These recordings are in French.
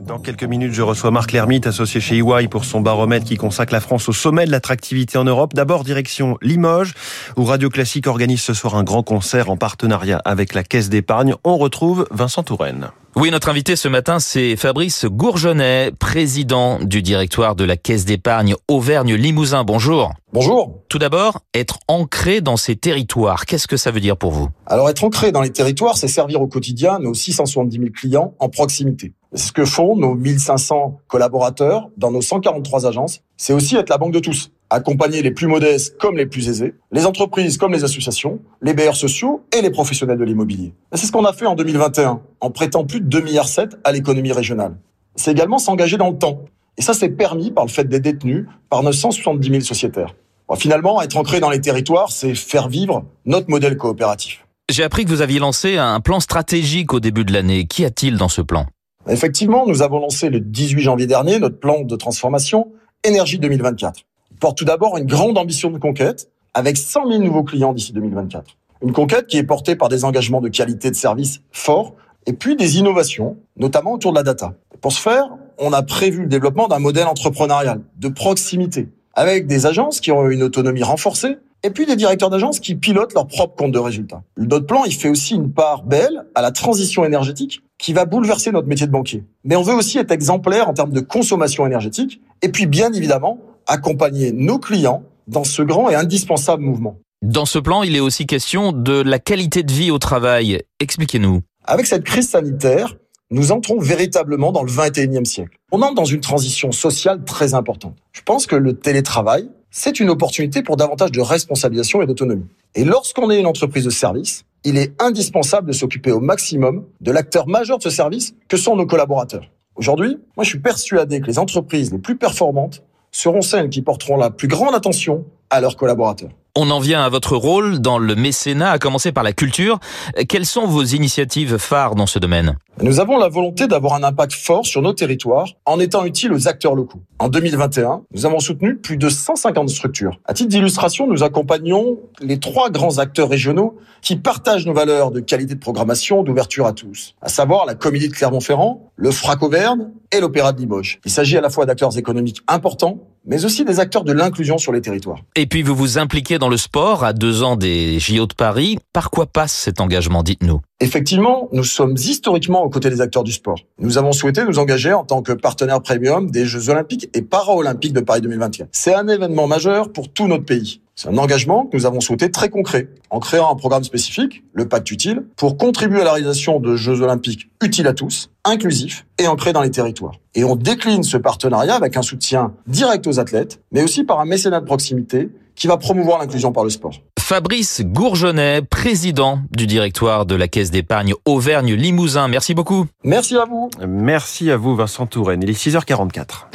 Dans quelques minutes, je reçois Marc Lermite, associé chez EY pour son baromètre qui consacre la France au sommet de l'attractivité en Europe. D'abord, direction Limoges, où Radio Classique organise ce soir un grand concert en partenariat avec la Caisse d'épargne. On retrouve Vincent Touraine. Oui, notre invité ce matin, c'est Fabrice Gourgenet, président du directoire de la Caisse d'épargne Auvergne-Limousin. Bonjour. Bonjour. Tout d'abord, être ancré dans ces territoires, qu'est-ce que ça veut dire pour vous? Alors être ancré dans les territoires, c'est servir au quotidien nos 670 000 clients en proximité. Ce que font nos 1500 collaborateurs dans nos 143 agences. C'est aussi être la banque de tous accompagner les plus modestes comme les plus aisés, les entreprises comme les associations, les bailleurs sociaux et les professionnels de l'immobilier. C'est ce qu'on a fait en 2021 en prêtant plus de 2,7 milliards à l'économie régionale. C'est également s'engager dans le temps. Et ça, c'est permis par le fait d'être détenu par 970 000 sociétaires. Bon, finalement, être ancré dans les territoires, c'est faire vivre notre modèle coopératif. J'ai appris que vous aviez lancé un plan stratégique au début de l'année. Qu'y a-t-il dans ce plan? Effectivement, nous avons lancé le 18 janvier dernier notre plan de transformation Énergie 2024 porte tout d'abord une grande ambition de conquête avec 100 000 nouveaux clients d'ici 2024. Une conquête qui est portée par des engagements de qualité de service forts et puis des innovations, notamment autour de la data. Pour ce faire, on a prévu le développement d'un modèle entrepreneurial de proximité avec des agences qui ont une autonomie renforcée et puis des directeurs d'agences qui pilotent leur propre compte de résultats. Notre plan, il fait aussi une part belle à la transition énergétique qui va bouleverser notre métier de banquier. Mais on veut aussi être exemplaire en termes de consommation énergétique et puis bien évidemment accompagner nos clients dans ce grand et indispensable mouvement. Dans ce plan, il est aussi question de la qualité de vie au travail. Expliquez-nous. Avec cette crise sanitaire, nous entrons véritablement dans le 21e siècle. On entre dans une transition sociale très importante. Je pense que le télétravail, c'est une opportunité pour davantage de responsabilisation et d'autonomie. Et lorsqu'on est une entreprise de service, il est indispensable de s'occuper au maximum de l'acteur majeur de ce service que sont nos collaborateurs. Aujourd'hui, moi je suis persuadé que les entreprises les plus performantes seront celles qui porteront la plus grande attention à leurs collaborateurs. On en vient à votre rôle dans le mécénat, à commencer par la culture. Quelles sont vos initiatives phares dans ce domaine? Nous avons la volonté d'avoir un impact fort sur nos territoires en étant utile aux acteurs locaux. En 2021, nous avons soutenu plus de 150 structures. À titre d'illustration, nous accompagnons les trois grands acteurs régionaux qui partagent nos valeurs de qualité de programmation, d'ouverture à tous, à savoir la Comédie de Clermont-Ferrand, le Frac Auvergne et l'Opéra de Limoges. Il s'agit à la fois d'acteurs économiques importants, mais aussi des acteurs de l'inclusion sur les territoires. Et puis vous vous impliquez dans le sport à deux ans des JO de Paris. Par quoi passe cet engagement Dites-nous? Effectivement, nous sommes historiquement aux côtés des acteurs du sport. Nous avons souhaité nous engager en tant que partenaire premium des Jeux olympiques et paralympiques de Paris 2021. C'est un événement majeur pour tout notre pays. C'est un engagement que nous avons souhaité très concret, en créant un programme spécifique, le Pacte Utile, pour contribuer à la réalisation de Jeux olympiques utiles à tous, inclusifs et ancrés dans les territoires. Et on décline ce partenariat avec un soutien direct aux athlètes, mais aussi par un mécénat de proximité qui va promouvoir l'inclusion par le sport. Fabrice Gourgenet, président du directoire de la Caisse d'épargne Auvergne-Limousin. Merci beaucoup. Merci à vous. Merci à vous Vincent Touraine. Il est 6h44.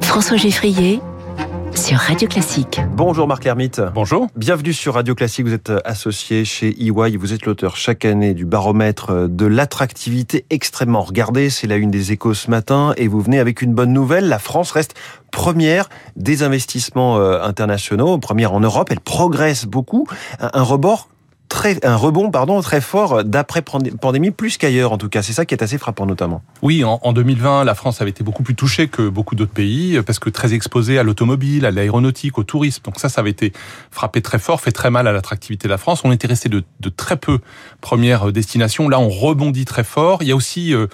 François Geffrier sur Radio Classique. Bonjour Marc Lermite. Bonjour. Bienvenue sur Radio Classique. Vous êtes associé chez EY. Vous êtes l'auteur chaque année du baromètre de l'attractivité extrêmement regardée. C'est la une des échos ce matin. Et vous venez avec une bonne nouvelle. La France reste première des investissements euh, internationaux, première en Europe. Elle progresse beaucoup. Un rebord un rebond pardon, très fort d'après pandémie, plus qu'ailleurs en tout cas. C'est ça qui est assez frappant notamment. Oui, en, en 2020, la France avait été beaucoup plus touchée que beaucoup d'autres pays, parce que très exposée à l'automobile, à l'aéronautique, au tourisme. Donc ça, ça avait été frappé très fort, fait très mal à l'attractivité de la France. On était resté de, de, très peu premières destinations. Là, on rebondit très fort. Il y a aussi... Euh,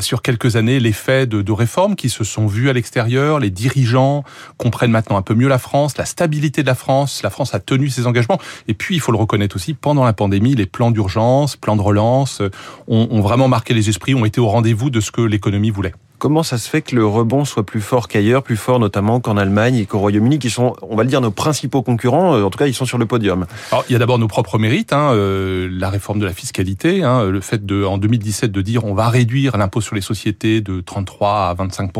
sur quelques années l'effet de, de réformes qui se sont vues à l'extérieur. Les dirigeants comprennent maintenant un peu mieux la France, la stabilité de la France. La France a tenu ses engagements. Et puis, il faut le reconnaître aussi, pendant la pandémie, les plans d'urgence, plans de relance euh, ont vraiment marqué les esprits, ont été au rendez-vous de ce que l'économie voulait. Comment ça se fait que le rebond soit plus fort qu'ailleurs, plus fort notamment qu'en Allemagne et qu'au Royaume-Uni, qui sont, on va le dire, nos principaux concurrents euh, En tout cas, ils sont sur le podium. Alors, il y a d'abord nos propres mérites, hein, euh, la réforme de la fiscalité, hein, le fait de, en 2017, de dire on va réduire l'impôt sur les sociétés de 33 à 25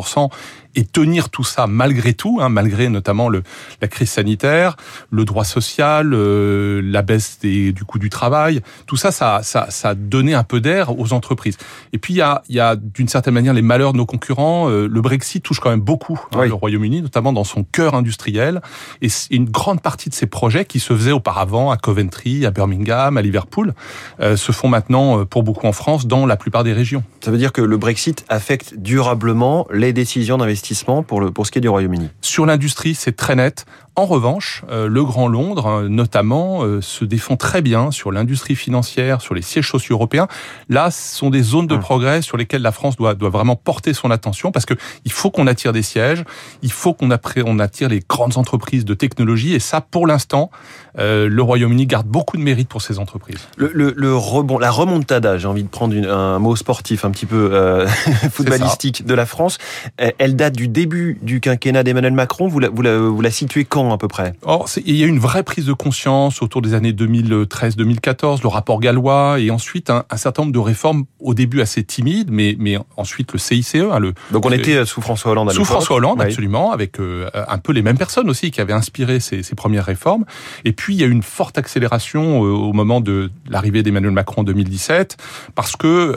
et tenir tout ça malgré tout, hein, malgré notamment le, la crise sanitaire, le droit social, euh, la baisse du coût du travail, tout ça, ça, ça, ça a donné un peu d'air aux entreprises. Et puis il y a, y a d'une certaine manière les malheurs de nos concurrents. le Brexit touche quand même beaucoup hein, le Royaume-Uni, notamment dans son cœur industriel. Et une grande partie de ces projets qui se faisaient auparavant à Coventry, à Birmingham, à Liverpool, se font maintenant pour beaucoup en France dans la plupart des régions. Ça veut dire que le Brexit affecte durablement les décisions d'investissement pour, le, pour ce qui est du Royaume-Uni Sur l'industrie, c'est très net. En revanche, euh, le Grand Londres, euh, notamment, euh, se défend très bien sur l'industrie financière, sur les sièges sociaux européens. Là, ce sont des zones de hum. progrès sur lesquelles la France doit, doit vraiment porter son attention parce que il faut qu'on attire des sièges, il faut qu'on on attire les grandes entreprises de technologie et ça, pour l'instant, le Royaume-Uni garde beaucoup de mérite pour ces entreprises. Le, le, le rebond, la remontada, j'ai envie de prendre un mot sportif un petit peu footballistique de la France, elle date du début du quinquennat d'Emmanuel Macron. Vous la, vous la, vous la situez quand à peu près Or, il y a eu une vraie prise de conscience autour des années 2013-2014, le rapport gallois, et ensuite un, certain nombre de réformes au début assez timides, mais, mais ensuite le CICE. Hein, le, Donc on était sous François Hollande à Sous François Hollande, absolument, avec euh, un peu les mêmes personnes aussi qui avaient inspiré ces, ces premières réformes. Et puis il y a eu une forte accélération euh, au moment de l'arrivée d'Emmanuel Macron en 2017, parce que euh,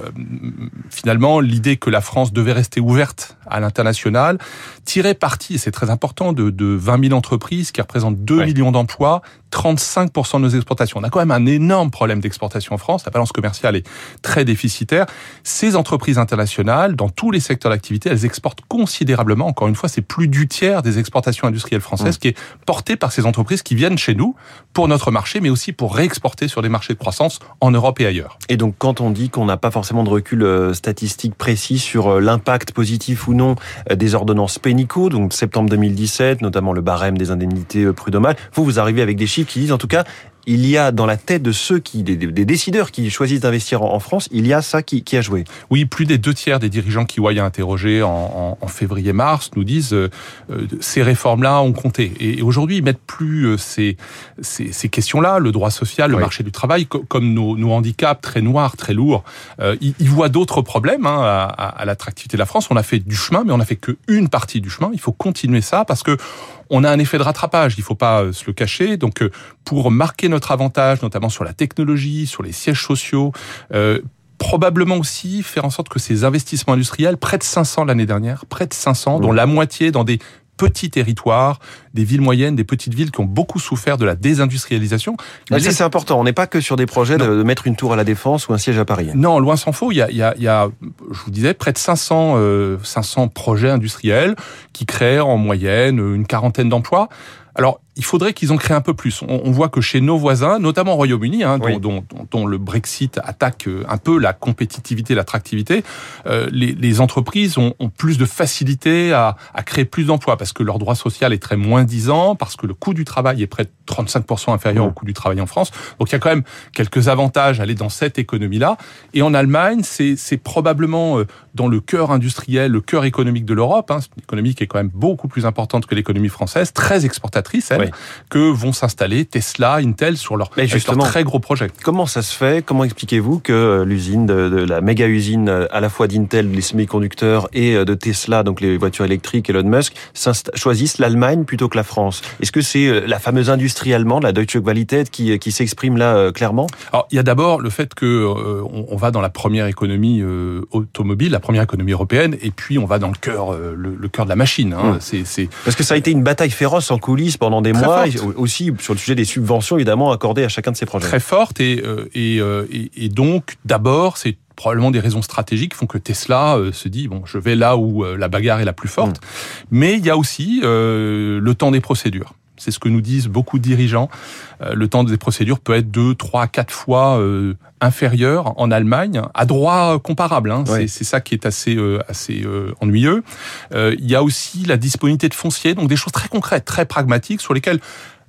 finalement l'idée que la France devait rester ouverte à l'international tirait parti, et c'est très important, de, de 20 000 entreprises qui représente 2 millions d'emplois, 35% de nos exportations. On a quand même un énorme problème d'exportation en France. La balance commerciale est très déficitaire. Ces entreprises internationales, dans tous les secteurs d'activité, elles exportent considérablement. Encore une fois, c'est plus du tiers des exportations industrielles françaises mmh. qui est porté par ces entreprises qui viennent chez nous pour notre marché, mais aussi pour réexporter sur des marchés de croissance en Europe et ailleurs. Et donc, quand on dit qu'on n'a pas forcément de recul euh, statistique précis sur euh, l'impact positif ou non euh, des ordonnances Pénico, donc septembre 2017, notamment le barème des indemnités prud'homales, vous, vous arrivez avec des chiffres qui disent en tout cas il y a dans la tête de ceux qui, des, décideurs qui choisissent d'investir en, France, il y a ça qui, a joué. Oui, plus des deux tiers des dirigeants qui a interrogés en, en, février-mars nous disent euh, euh, ces réformes-là ont compté. Et, aujourd'hui, ils mettent plus euh, ces, ces, questions-là, le droit social, le marché du travail, comme nos, nos, handicaps très noirs, très lourds. ils, voient d'autres problèmes hein, à, à l'attractivité de la France. On a fait du chemin, mais on a fait qu'une partie du chemin. Il faut continuer ça parce que on a un effet de rattrapage, il faut pas euh, se le cacher. Donc, euh, pour marquer notre avantage, notamment sur la technologie, sur les sièges sociaux, euh, probablement aussi faire en sorte que ces investissements industriels, près de 500 l'année dernière, près de 500, dont la moitié dans des petits territoires, des villes moyennes, des petites villes qui ont beaucoup souffert de la désindustrialisation. Mais ça, c'est important. On n'est pas que sur des projets de, mettre une tour à la Défense ou un siège à Paris. Non, loin s'en faut. Il y a, il y a, il y a je vous disais, près de 500, 500 euh, projets industriels qui créent en moyenne une quarantaine d'emplois. Alors, il faudrait qu'ils en créent un peu plus. On, voit que chez nos voisins, notamment au Royaume-Uni, hein, dont, le Brexit attaque euh, un peu la compétitivité, l'attractivité, euh, les, entreprises ont, plus de facilité à, créer plus d'emplois parce que leur droit social est très moins disant, parce que le coût du travail est près de 35% inférieur au coût du travail en France. Donc il y a quand même quelques avantages à aller dans cette économie-là. Et en Allemagne, c'est probablement euh, dans le cœur industriel, le cœur économique de l'Europe. Hein, une économie qui est quand même beaucoup plus importante que l'économie française, très exportatrice, elle que vont s'installer Tesla, Intel sur leur, très gros projet. Comment ça se fait? Comment expliquez-vous que euh, l'usine de, la méga usine euh, à la fois d'Intel, les semi-conducteurs et euh, de Tesla, donc les voitures électriques, Elon Musk, choisissent l'Allemagne plutôt que la France? Est-ce que c'est la fameuse industrie allemande, la Deutsche Qualität, qui, qui s'exprime là clairement? Alors, il y a d'abord le fait que on, va dans la première économie automobile, la première économie européenne, et puis on va dans le cœur, le, cœur de la machine. Hein. Mmh. C'est, Parce que ça a été une bataille féroce en coulisses pendant des mois aussi sur le sujet des subventions évidemment accordées à chacun de ces projets. Très forte et, euh, euh, et, et, donc d'abord c'est probablement des raisons stratégiques qui font que Tesla euh, se dit bon je vais là où la bagarre est la plus forte. Mm. Mais il y a aussi le temps des procédures. C'est ce que nous disent beaucoup de dirigeants. le temps des procédures peut être deux, trois, quatre fois inférieur en Allemagne à droit comparable. Hein. C'est ça qui est assez assez ennuyeux. il y a aussi la disponibilité de foncier, donc des choses très concrètes, très pragmatiques sur lesquelles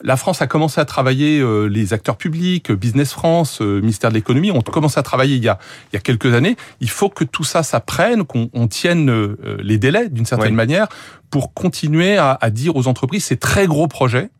la France a commencé à travailler, euh, les acteurs publics, Business France, euh, ministère de l'économie, ont commencé à travailler il y a, il y a quelques années. Il faut que tout ça, ça prenne, qu'on tienne euh, les délais d'une certaine manière pour continuer à, à dire aux entreprises ces très gros projets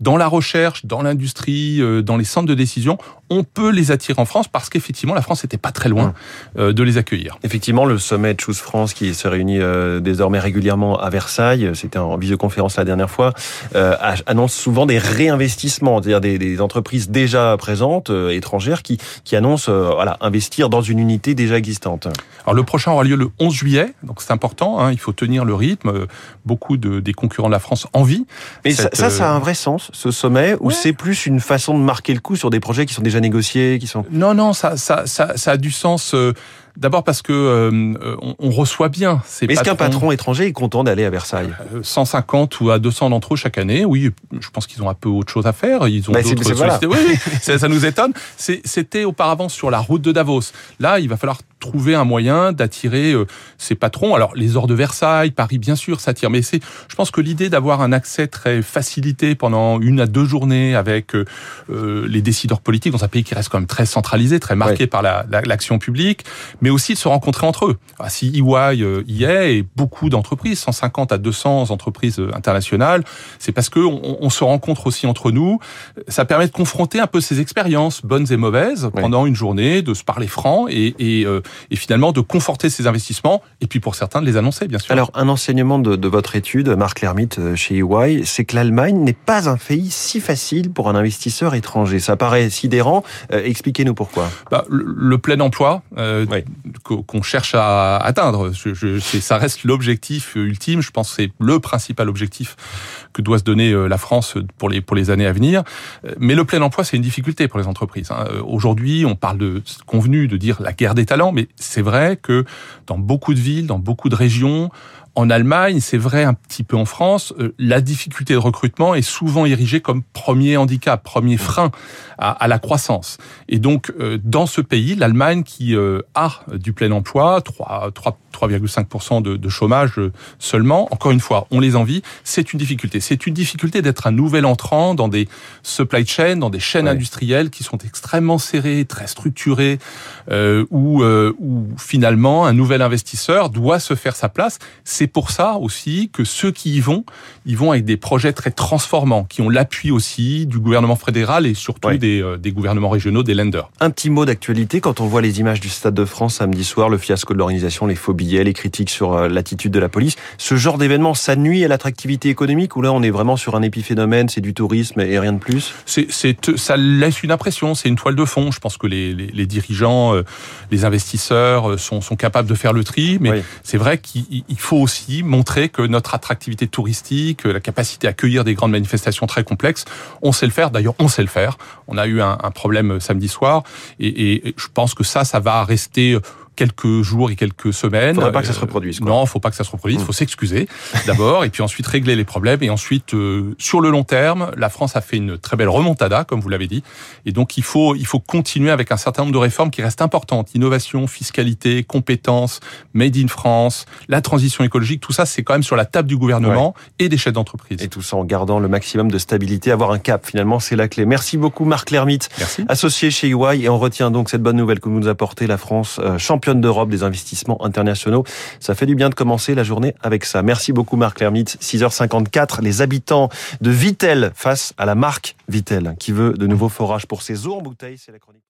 dans la recherche, dans l'industrie, dans les centres de décision, on peut les attirer en France parce qu'effectivement, la France n'était pas très loin euh, de les accueillir. Effectivement, le sommet de Choose France qui se réunit euh, désormais régulièrement à Versailles, c'était en visioconférence la dernière fois, euh, annonce souvent des réinvestissements, c'est-à-dire des, des, entreprises déjà présentes, étrangères, qui, qui annoncent voilà, investir dans une unité déjà existante. Alors le prochain aura lieu le 11 juillet, donc c'est important, hein, il faut tenir le rythme. Beaucoup de, des concurrents de la France en vie. Mais ça, ça, a un vrai sens, ce sommet, ou c'est plus une façon de marquer le coup sur des projets qui sont déjà négociés, qui sont... Non, non, ça, ça, ça, ça a du sens. Euh, D'abord parce que euh, on, reçoit bien ces Mais est-ce qu'un patron étranger est content d'aller à Versailles 150 euh, ou à 200 d'entre eux chaque année, oui, je pense qu'ils ont un peu autre chose à faire. Ils ont bah, d'autres voilà. Oui, ça, ça nous étonne. C'était auparavant sur la route de Davos. Là, il va falloir trouver un moyen d'attirer euh, ces patrons. Alors les ors de Versailles, Paris bien sûr s'attire, mais c'est, je pense que l'idée d'avoir un accès très facilité pendant une à deux journées avec euh, les décideurs politiques dans un pays qui reste quand même très centralisé, très marqué par l'action la, publique, mais aussi de se rencontrer entre eux. Ah, si EY y est et beaucoup d'entreprises, 150 à 200 entreprises internationales, c'est parce que on, on, se rencontre aussi entre nous. Ça permet de confronter un peu ces expériences bonnes et mauvaises pendant une journée, de se parler franc et, et et finalement de conforter ces investissements et puis pour certains de les annoncer, bien sûr. Alors, un enseignement de, de votre étude, Marc Lermite, euh, chez EY, c'est que l'Allemagne n'est pas un pays si facile pour un investisseur étranger. Ça paraît sidérant. Euh, expliquez-nous pourquoi. Bah, le, plein emploi euh, qu'on cherche à atteindre, je, je, ça reste l'objectif ultime. Je pense que c'est le principal objectif que doit se donner la France pour les, pour les années à venir. Mais le plein emploi, c'est une difficulté pour les entreprises. Hein. Aujourd'hui, on parle de convenu de dire la guerre des talents, mais c'est vrai que dans beaucoup de villes, dans beaucoup de régions, en Allemagne, c'est vrai un petit peu en France, euh, la difficulté de recrutement est souvent érigée comme premier handicap, premier frein à, la croissance. Et donc, euh, dans ce pays, l'Allemagne qui euh, a du plein emploi, 3,5% de, de chômage seulement, encore une fois, on les envie, c'est une difficulté. C'est une difficulté d'être un nouvel entrant dans des supply chains, dans des chaînes industrielles qui sont extrêmement serrées, très structurées, où, où finalement un nouvel investisseur doit se faire sa place. C'est pour ça aussi que ceux qui y vont, ils vont avec des projets très transformants, qui ont l'appui aussi du gouvernement fédéral et surtout des, euh, des, gouvernements régionaux, des lenders. Un petit mot d'actualité, quand on voit les images du Stade de France samedi soir, le fiasco de l'organisation, les faux billets, les critiques sur euh, l'attitude de la police, ce genre d'événement, ça nuit à l'attractivité économique ou là on est vraiment sur un épiphénomène, c'est du tourisme et rien de plus? C'est, Ça laisse une impression, c'est une toile de fond. Je pense que les, les, les dirigeants, euh, les investisseurs sont, sont capables de faire le tri, mais c'est vrai qu'il faut aussi montrer que notre attractivité touristique, la capacité à accueillir des grandes manifestations très complexes, on sait le faire. D'ailleurs, on sait le faire. On a eu un, problème samedi soir et, et je pense que ça, ça va rester quelques jours et quelques semaines. Faudrait pas que ça se reproduise. Quoi. Non, faut pas que ça se reproduise. Il faut mm. s'excuser d'abord et puis ensuite régler les problèmes et ensuite euh, sur le long terme, la France a fait une très belle remontada comme vous l'avez dit et donc il faut il faut continuer avec un certain nombre de réformes qui restent importantes. Innovation, fiscalité, compétences, made in France, la transition écologique, tout ça c'est quand même sur la table du gouvernement et des chefs d'entreprise. Et tout ça en gardant le maximum de stabilité, avoir un cap finalement c'est la clé. Merci beaucoup Marc Lermite, associé chez EY et on retient donc cette bonne nouvelle que vous nous apportez la France euh, d'Europe des investissements internationaux. Ça fait du bien de commencer la journée avec ça. Merci beaucoup Marc Lermite. 6h54, les habitants de Vitel face à la marque Vitel qui veut de nouveaux forages pour ses eaux en bouteille. C'est la chronique.